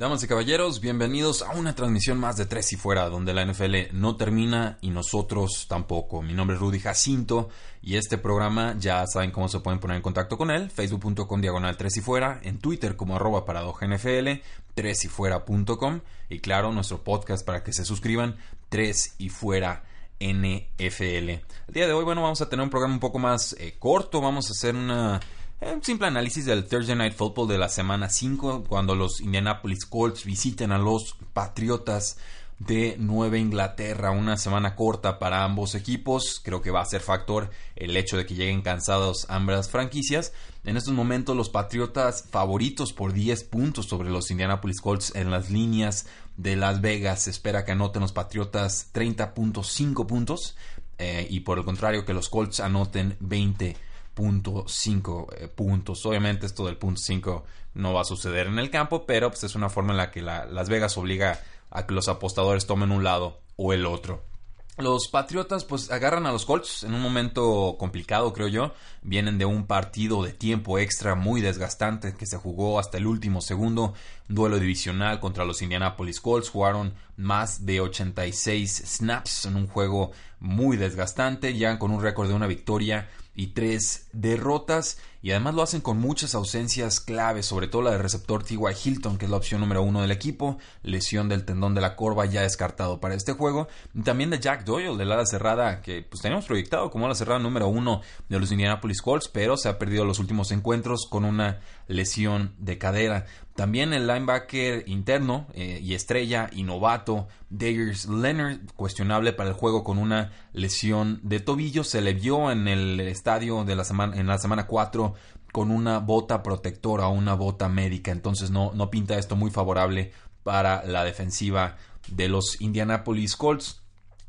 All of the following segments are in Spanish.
Damas y caballeros, bienvenidos a una transmisión más de Tres y Fuera, donde la NFL no termina y nosotros tampoco. Mi nombre es Rudy Jacinto y este programa ya saben cómo se pueden poner en contacto con él, facebook.com diagonal Tres y Fuera, en Twitter como arroba NFL, tresyfuera.com y claro, nuestro podcast para que se suscriban, Tres y Fuera NFL. El día de hoy, bueno, vamos a tener un programa un poco más eh, corto, vamos a hacer una un simple análisis del Thursday Night Football de la semana 5, cuando los Indianapolis Colts visiten a los Patriotas de Nueva Inglaterra. Una semana corta para ambos equipos. Creo que va a ser factor el hecho de que lleguen cansados ambas franquicias. En estos momentos los Patriotas favoritos por 10 puntos sobre los Indianapolis Colts en las líneas de Las Vegas. Se espera que anoten los Patriotas 30.5 puntos. Eh, y por el contrario que los Colts anoten 20 punto eh, puntos. Obviamente esto del punto 5 no va a suceder en el campo, pero pues es una forma en la que Las Vegas obliga a que los apostadores tomen un lado o el otro. Los Patriotas pues agarran a los Colts en un momento complicado creo yo. Vienen de un partido de tiempo extra muy desgastante que se jugó hasta el último segundo. Duelo divisional contra los Indianapolis Colts. Jugaron más de 86 snaps en un juego muy desgastante. Ya con un récord de una victoria y tres derrotas y además lo hacen con muchas ausencias claves, sobre todo la del receptor T.Y. Hilton, que es la opción número uno del equipo, lesión del tendón de la corva ya descartado para este juego, y también de Jack Doyle, del ala cerrada, que pues teníamos proyectado como ala cerrada número uno de los Indianapolis Colts, pero se ha perdido los últimos encuentros con una lesión de cadera. También el linebacker interno eh, y estrella y novato Darius Leonard, cuestionable para el juego con una lesión de tobillo, se le vio en el estadio de la semana, en la semana 4 con una bota protectora una bota médica, entonces no, no pinta esto muy favorable para la defensiva de los Indianapolis Colts.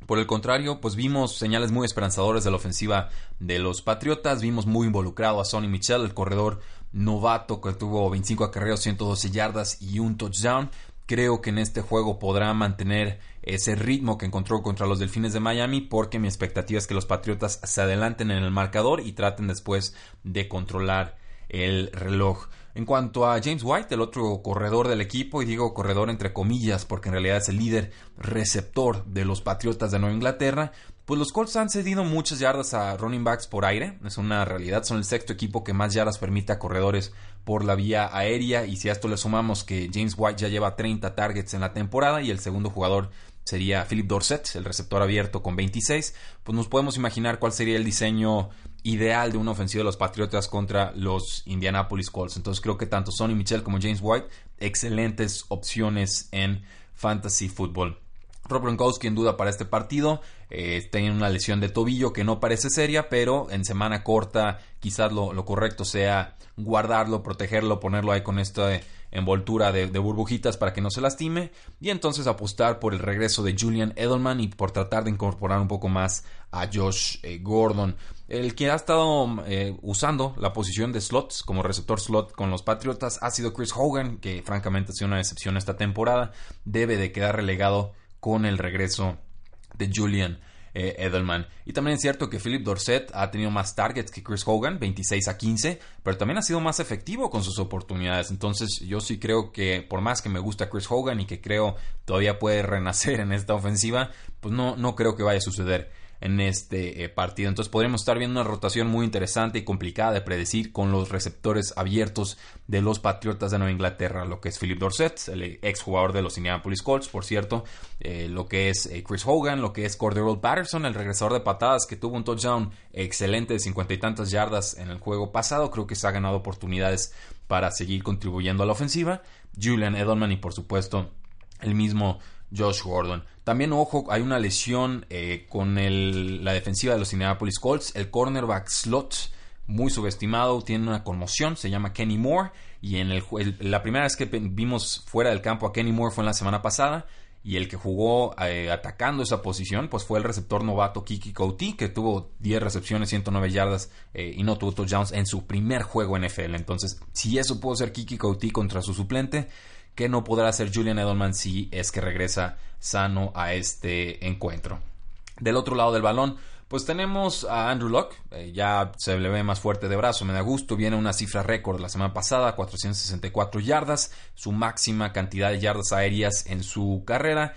Por el contrario, pues vimos señales muy esperanzadoras de la ofensiva de los Patriotas, vimos muy involucrado a Sonny Michel, el corredor novato que tuvo 25 acarreos, 112 yardas y un touchdown. Creo que en este juego podrá mantener ese ritmo que encontró contra los Delfines de Miami porque mi expectativa es que los Patriotas se adelanten en el marcador y traten después de controlar el reloj. En cuanto a James White, el otro corredor del equipo, y digo corredor entre comillas porque en realidad es el líder receptor de los Patriotas de Nueva Inglaterra, pues los Colts han cedido muchas yardas a running backs por aire, es una realidad, son el sexto equipo que más yardas permite a corredores por la vía aérea y si a esto le sumamos que James White ya lleva 30 targets en la temporada y el segundo jugador sería Philip Dorset, el receptor abierto con 26, pues nos podemos imaginar cuál sería el diseño ideal de una ofensiva de los Patriotas contra los Indianapolis Colts. Entonces creo que tanto Sonny Michel como James White, excelentes opciones en fantasy football. Rob Gronkowski en duda para este partido. Eh, tiene una lesión de tobillo que no parece seria, pero en semana corta quizás lo, correcto sea guardarlo, protegerlo, ponerlo ahí con esta envoltura de, burbujitas para que no se lastime y entonces apostar por el regreso de Julian Edelman y por tratar de incorporar un poco más a Josh eh, Gordon. El que ha estado eh, usando la posición de slots como receptor slot con los Patriotas ha sido Chris Hogan, que francamente ha sido una decepción esta temporada. Debe de quedar relegado con el regreso de Julian eh, Edelman. Y también es cierto que Philip Dorset ha tenido más targets que Chris Hogan, 26 a 15, pero también ha sido más efectivo con sus oportunidades. Entonces yo sí creo que por más que me gusta Chris Hogan y que creo todavía puede renacer en esta ofensiva, pues no, no creo que vaya a suceder en este eh, partido. Entonces podríamos estar viendo una rotación muy interesante y complicada de predecir con los receptores abiertos de los Patriotas de Nueva Inglaterra, lo que es Philip Dorset, el ex jugador de los Indianapolis Colts, por cierto, eh, lo que es eh, Chris Hogan, lo que es Cordero Patterson, el regresador de patadas que tuvo un touchdown excelente de cincuenta y tantas yardas en el juego pasado, creo que se ha ganado oportunidades para seguir contribuyendo a la ofensiva, Julian Edelman y por supuesto el mismo Josh Gordon. También, ojo, hay una lesión eh, con la defensiva de los Indianapolis Colts. El cornerback slot, muy subestimado, tiene una conmoción, se llama Kenny Moore. Y en el, la primera vez que vimos fuera del campo a Kenny Moore fue en la semana pasada. Y el que jugó eh, atacando esa posición, pues fue el receptor novato Kiki Couti, que tuvo 10 recepciones, 109 yardas eh, y no tuvo touchdowns en su primer juego NFL. Entonces, si eso pudo ser Kiki Couti contra su suplente, que no podrá hacer Julian Edelman si es que regresa sano a este encuentro. Del otro lado del balón, pues tenemos a Andrew Locke, eh, ya se le ve más fuerte de brazo, me da gusto, viene una cifra récord la semana pasada, 464 yardas, su máxima cantidad de yardas aéreas en su carrera,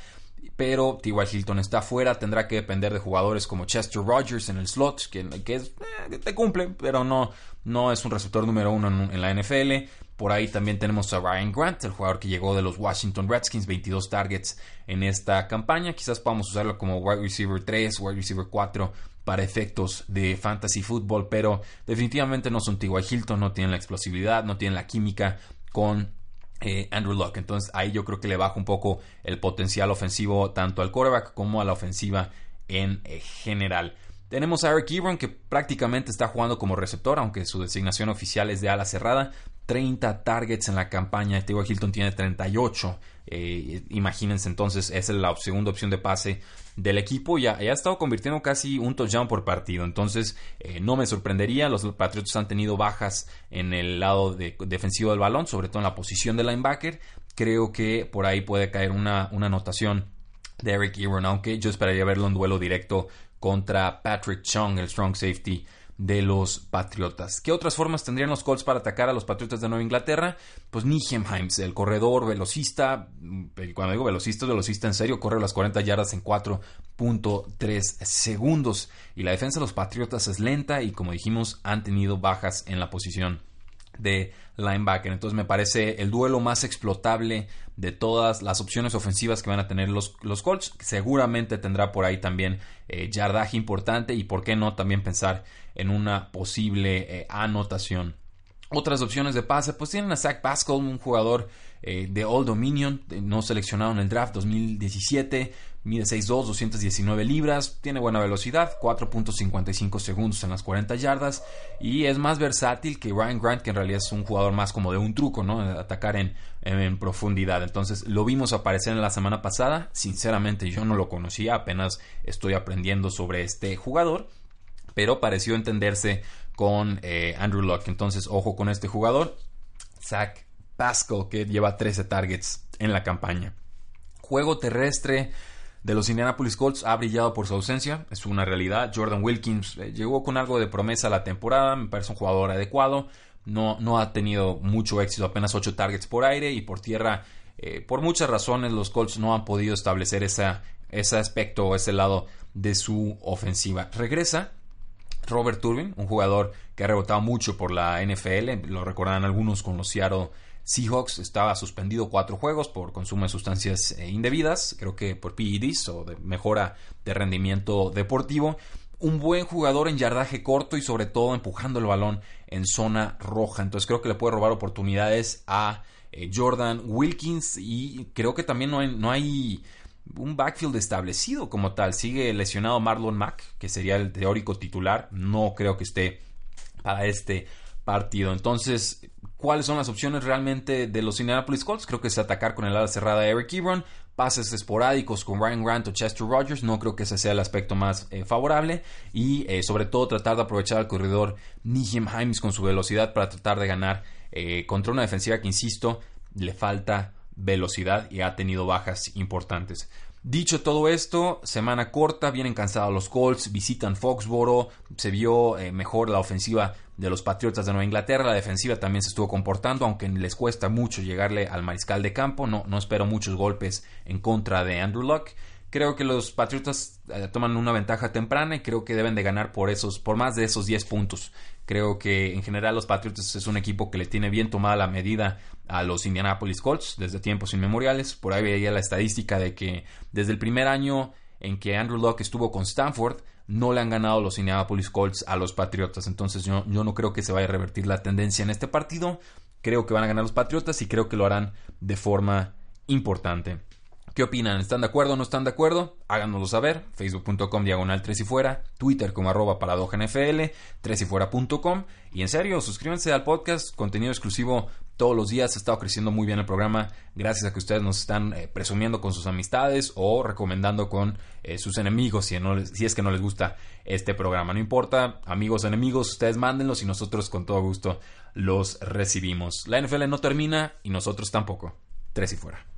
pero T.Y. Hilton está fuera, tendrá que depender de jugadores como Chester Rogers en el slot, que, que eh, te cumple, pero no, no es un receptor número uno en la NFL. Por ahí también tenemos a Ryan Grant, el jugador que llegó de los Washington Redskins, 22 targets en esta campaña. Quizás podamos usarlo como wide receiver 3, wide receiver 4 para efectos de fantasy football, pero definitivamente no son T.Y. Hilton, no tienen la explosividad, no tienen la química con eh, Andrew Luck. Entonces ahí yo creo que le baja un poco el potencial ofensivo tanto al quarterback como a la ofensiva en eh, general. Tenemos a Eric Ebron que prácticamente está jugando como receptor, aunque su designación oficial es de ala cerrada. 30 targets en la campaña. T.Y. Hilton tiene 38. Eh, imagínense entonces, esa es la segunda opción de pase del equipo. Ya, ya ha estado convirtiendo casi un touchdown por partido. Entonces, eh, no me sorprendería. Los Patriots han tenido bajas en el lado defensivo del balón, sobre todo en la posición de linebacker. Creo que por ahí puede caer una, una anotación de Eric Ebron, aunque yo esperaría verlo en duelo directo contra Patrick Chung, el strong safety de los Patriotas. ¿Qué otras formas tendrían los Colts para atacar a los Patriotas de Nueva Inglaterra? Pues Nijem Himes, el corredor velocista, cuando digo velocista, velocista en serio, corre las 40 yardas en 4.3 segundos. Y la defensa de los Patriotas es lenta y como dijimos han tenido bajas en la posición de linebacker. Entonces me parece el duelo más explotable de todas las opciones ofensivas que van a tener los, los Colts. Seguramente tendrá por ahí también eh, yardaje importante y por qué no también pensar en una posible eh, anotación. Otras opciones de pase, pues tienen a Zach Pascal, un jugador eh, de Old Dominion, no seleccionado en el draft 2017, mide 6'2, 219 libras, tiene buena velocidad, 4.55 segundos en las 40 yardas y es más versátil que Ryan Grant, que en realidad es un jugador más como de un truco, ¿no? Atacar en, en profundidad. Entonces lo vimos aparecer en la semana pasada, sinceramente yo no lo conocía, apenas estoy aprendiendo sobre este jugador, pero pareció entenderse con eh, Andrew Luck. Entonces ojo con este jugador, Zach Pascal, que lleva 13 targets en la campaña. Juego terrestre de los Indianapolis Colts ha brillado por su ausencia, es una realidad. Jordan Wilkins eh, llegó con algo de promesa a la temporada, me parece un jugador adecuado. No, no ha tenido mucho éxito, apenas 8 targets por aire y por tierra. Eh, por muchas razones los Colts no han podido establecer ese aspecto o ese lado de su ofensiva. Regresa Robert Turbin, un jugador que ha rebotado mucho por la NFL, lo recordarán algunos con los Seattle Seahawks estaba suspendido cuatro juegos por consumo de sustancias eh, indebidas, creo que por PEDs o de mejora de rendimiento deportivo. Un buen jugador en yardaje corto y sobre todo empujando el balón en zona roja. Entonces creo que le puede robar oportunidades a eh, Jordan Wilkins y creo que también no hay, no hay un backfield establecido como tal. Sigue lesionado Marlon Mack, que sería el teórico titular. No creo que esté para este partido. Entonces, ¿cuáles son las opciones realmente de los Indianapolis Colts? Creo que es atacar con el ala cerrada de Eric Ebron, pases esporádicos con Ryan Grant o Chester Rogers, no creo que ese sea el aspecto más eh, favorable y eh, sobre todo tratar de aprovechar el corredor Nijim Himes con su velocidad para tratar de ganar eh, contra una defensiva que, insisto, le falta velocidad y ha tenido bajas importantes. Dicho todo esto, semana corta, vienen cansados los Colts, visitan Foxboro, se vio mejor la ofensiva de los Patriotas de Nueva Inglaterra. La defensiva también se estuvo comportando, aunque les cuesta mucho llegarle al mariscal de campo. No, no espero muchos golpes en contra de Andrew Luck. Creo que los Patriotas eh, toman una ventaja temprana y creo que deben de ganar por esos, por más de esos 10 puntos. Creo que en general los Patriotas es un equipo que le tiene bien tomada la medida a los Indianapolis Colts desde tiempos inmemoriales. Por ahí veía la estadística de que desde el primer año en que Andrew Luck estuvo con Stanford, no le han ganado los Indianapolis Colts a los Patriotas. Entonces yo, yo no creo que se vaya a revertir la tendencia en este partido. Creo que van a ganar los Patriotas y creo que lo harán de forma importante. ¿Qué opinan? ¿Están de acuerdo o no están de acuerdo? Háganoslo saber. Facebook.com diagonal 3 y fuera. Twitter como arroba NFL. 3 y fuera.com. Y en serio, suscríbanse al podcast. Contenido exclusivo todos los días. Ha estado creciendo muy bien el programa. Gracias a que ustedes nos están eh, presumiendo con sus amistades o recomendando con eh, sus enemigos si es que no les gusta este programa. No importa, amigos, enemigos, ustedes mándenlos y nosotros con todo gusto los recibimos. La NFL no termina y nosotros tampoco. 3 y fuera.